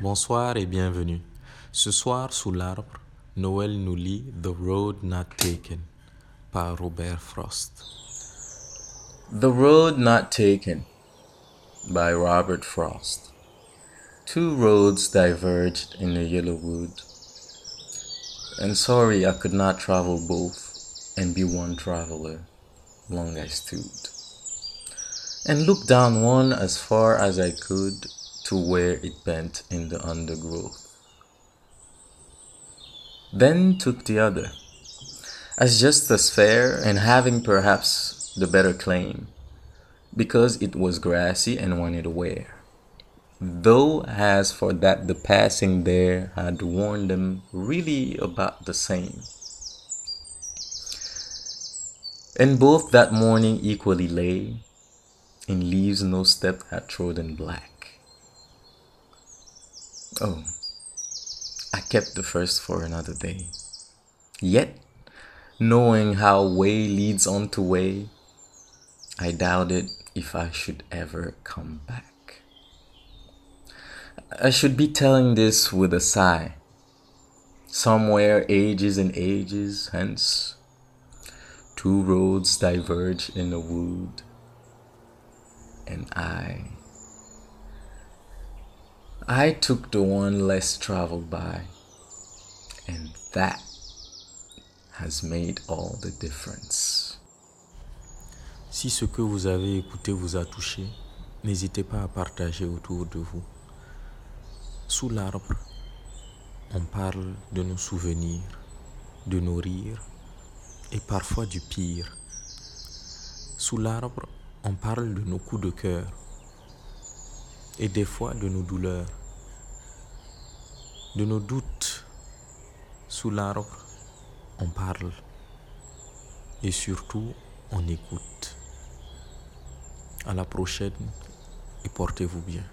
Bonsoir et bienvenue. Ce soir, sous l'arbre, Noël nous lit The Road Not Taken par Robert Frost. The Road Not Taken by Robert Frost. Two roads diverged in the yellow wood, and sorry I could not travel both and be one traveler long I stood, and looked down one as far as I could to where it bent in the undergrowth. Then took the other, as just as fair and having perhaps the better claim, because it was grassy and wanted wear. Though as for that the passing there had worn them really about the same. And both that morning equally lay in leaves no step had trodden black. Oh, I kept the first for another day. Yet, knowing how way leads on to way, I doubted if I should ever come back. I should be telling this with a sigh. Somewhere, ages and ages hence, two roads diverge in the wood, and I. I took the one less traveled by, and that has made all the difference. Si ce que vous avez écouté vous a touché, n'hésitez pas à partager autour de vous. Sous l'arbre, on parle de nos souvenirs, de nos rires et parfois du pire. Sous l'arbre, on parle de nos coups de cœur et des fois de nos douleurs, de nos doutes. Sous l'arbre, on parle et surtout on écoute. À la prochaine et portez-vous bien.